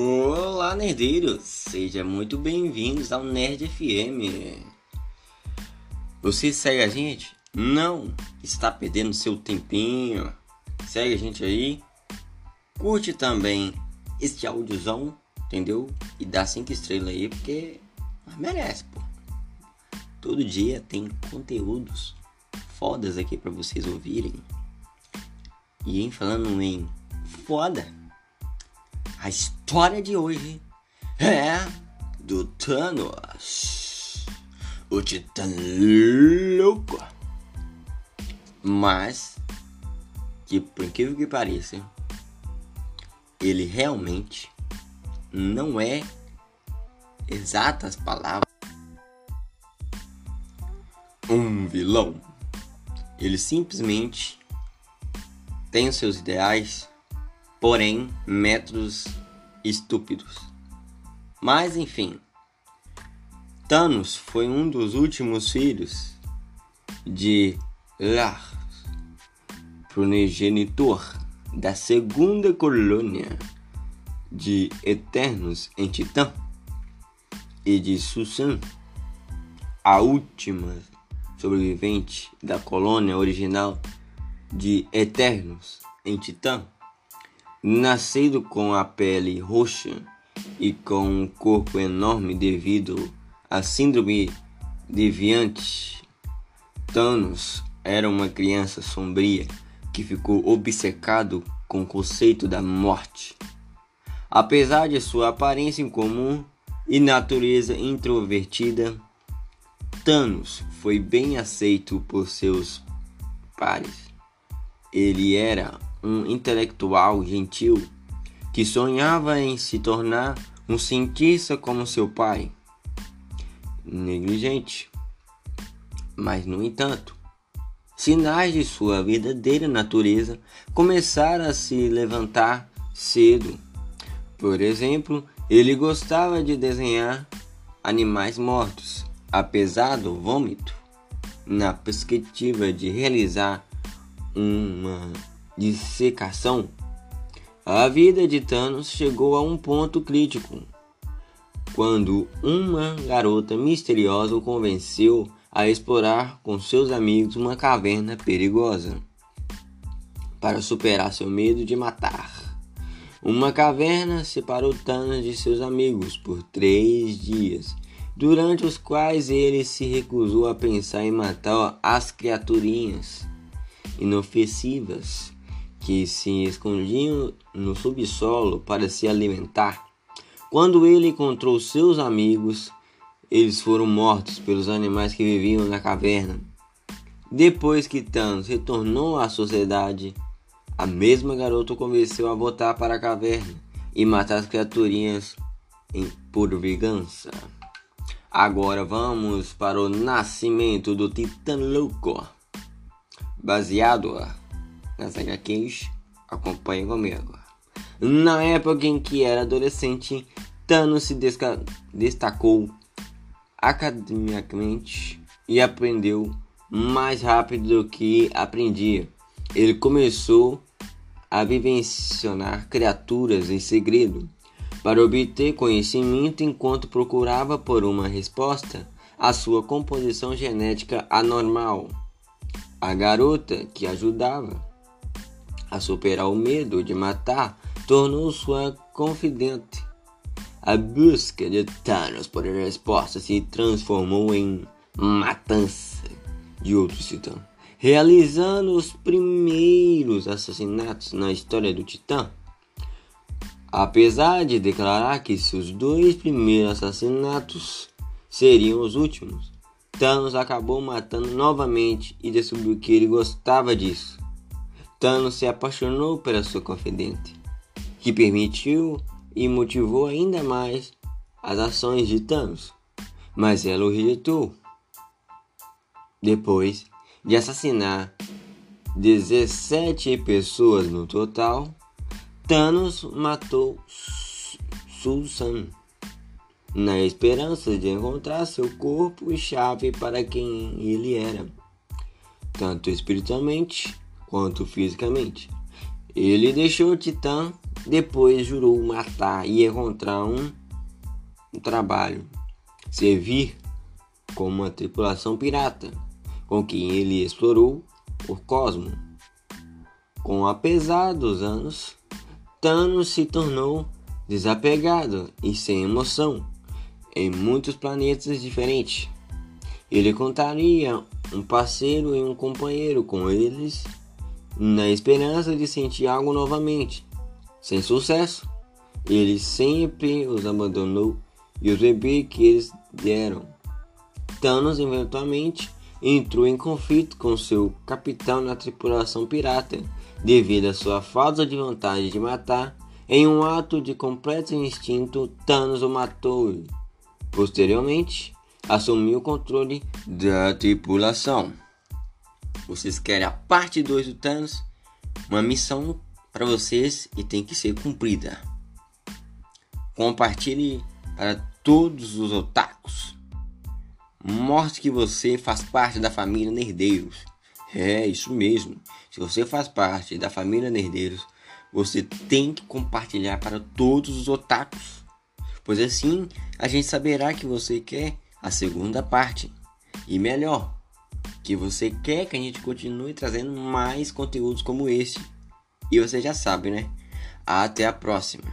Olá, nerdeiros! Sejam muito bem-vindos ao Nerd FM. Você segue a gente? Não está perdendo seu tempinho? Segue a gente aí. Curte também este áudiozão, entendeu? E dá cinco estrelas aí, porque merece, pô. Todo dia tem conteúdos fodas aqui para vocês ouvirem. E em falando em foda, a história de hoje é do Thanos, o Titã Louco. Mas, que por incrível que pareça, ele realmente não é exatas palavras um vilão. Ele simplesmente tem os seus ideais porém métodos estúpidos. Mas enfim, Thanos foi um dos últimos filhos de Lars, progenitor da segunda colônia de Eternos em Titã e de Susan, a última sobrevivente da colônia original de Eternos em Titã. Nascido com a pele roxa e com um corpo enorme devido à síndrome deviante, Thanos era uma criança sombria que ficou obcecado com o conceito da morte. Apesar de sua aparência incomum e natureza introvertida, Thanos foi bem aceito por seus pares. Ele era um intelectual gentil que sonhava em se tornar um cientista como seu pai. Negligente. Mas, no entanto, sinais de sua verdadeira natureza começaram a se levantar cedo. Por exemplo, ele gostava de desenhar animais mortos, apesar do vômito, na perspectiva de realizar uma dissecação, a vida de Thanos chegou a um ponto crítico quando uma garota misteriosa o convenceu a explorar com seus amigos uma caverna perigosa para superar seu medo de matar. Uma caverna separou Thanos de seus amigos por três dias, durante os quais ele se recusou a pensar em matar as criaturinhas inofensivas que se escondiam no subsolo para se alimentar. Quando ele encontrou seus amigos, eles foram mortos pelos animais que viviam na caverna. Depois que Thanos retornou à sociedade, a mesma garota o convenceu a voltar para a caverna e matar as criaturinhas em, por vingança. Agora vamos para o nascimento do Titã Louco. Baseado nas HQs, acompanhe comigo. Na época em que era adolescente, Thanos se destacou academicamente e aprendeu mais rápido do que aprendia. Ele começou a vivenciar criaturas em segredo para obter conhecimento enquanto procurava por uma resposta à sua composição genética anormal. A garota que ajudava a superar o medo de matar tornou sua confidente. A busca de Thanos por resposta se transformou em matança de outros titãs, realizando os primeiros assassinatos na história do Titã. Apesar de declarar que seus dois primeiros assassinatos seriam os últimos, Thanos acabou matando novamente e descobriu que ele gostava disso. Thanos se apaixonou pela sua confidente, que permitiu e motivou ainda mais as ações de Thanos, mas ela o rejeitou. Depois de assassinar 17 pessoas no total, Thanos matou Susan na esperança de encontrar seu corpo e chave para quem ele era, tanto espiritualmente quanto fisicamente. Ele deixou o Titã depois jurou matar e encontrar um, um trabalho, servir como uma tripulação pirata, com quem ele explorou o cosmo. Com apesar dos anos, Thanos se tornou desapegado e sem emoção em muitos planetas diferentes. Ele contaria um parceiro e um companheiro com eles na esperança de sentir algo novamente. Sem sucesso, ele sempre os abandonou e os bebês que eles deram. Thanos eventualmente entrou em conflito com seu capitão na tripulação pirata devido à sua falta de vontade de matar. Em um ato de completo instinto, Thanos o matou. Posteriormente, assumiu o controle da tripulação. Vocês querem a parte 2 do Thanos? Uma missão para vocês e tem que ser cumprida. Compartilhe para todos os otakus. Mostre que você faz parte da família Nerdeiros. É isso mesmo. Se você faz parte da família Nerdeiros, você tem que compartilhar para todos os otakus. Pois assim a gente saberá que você quer a segunda parte. E melhor, que você quer que a gente continue trazendo mais conteúdos como esse. E você já sabe, né? Até a próxima.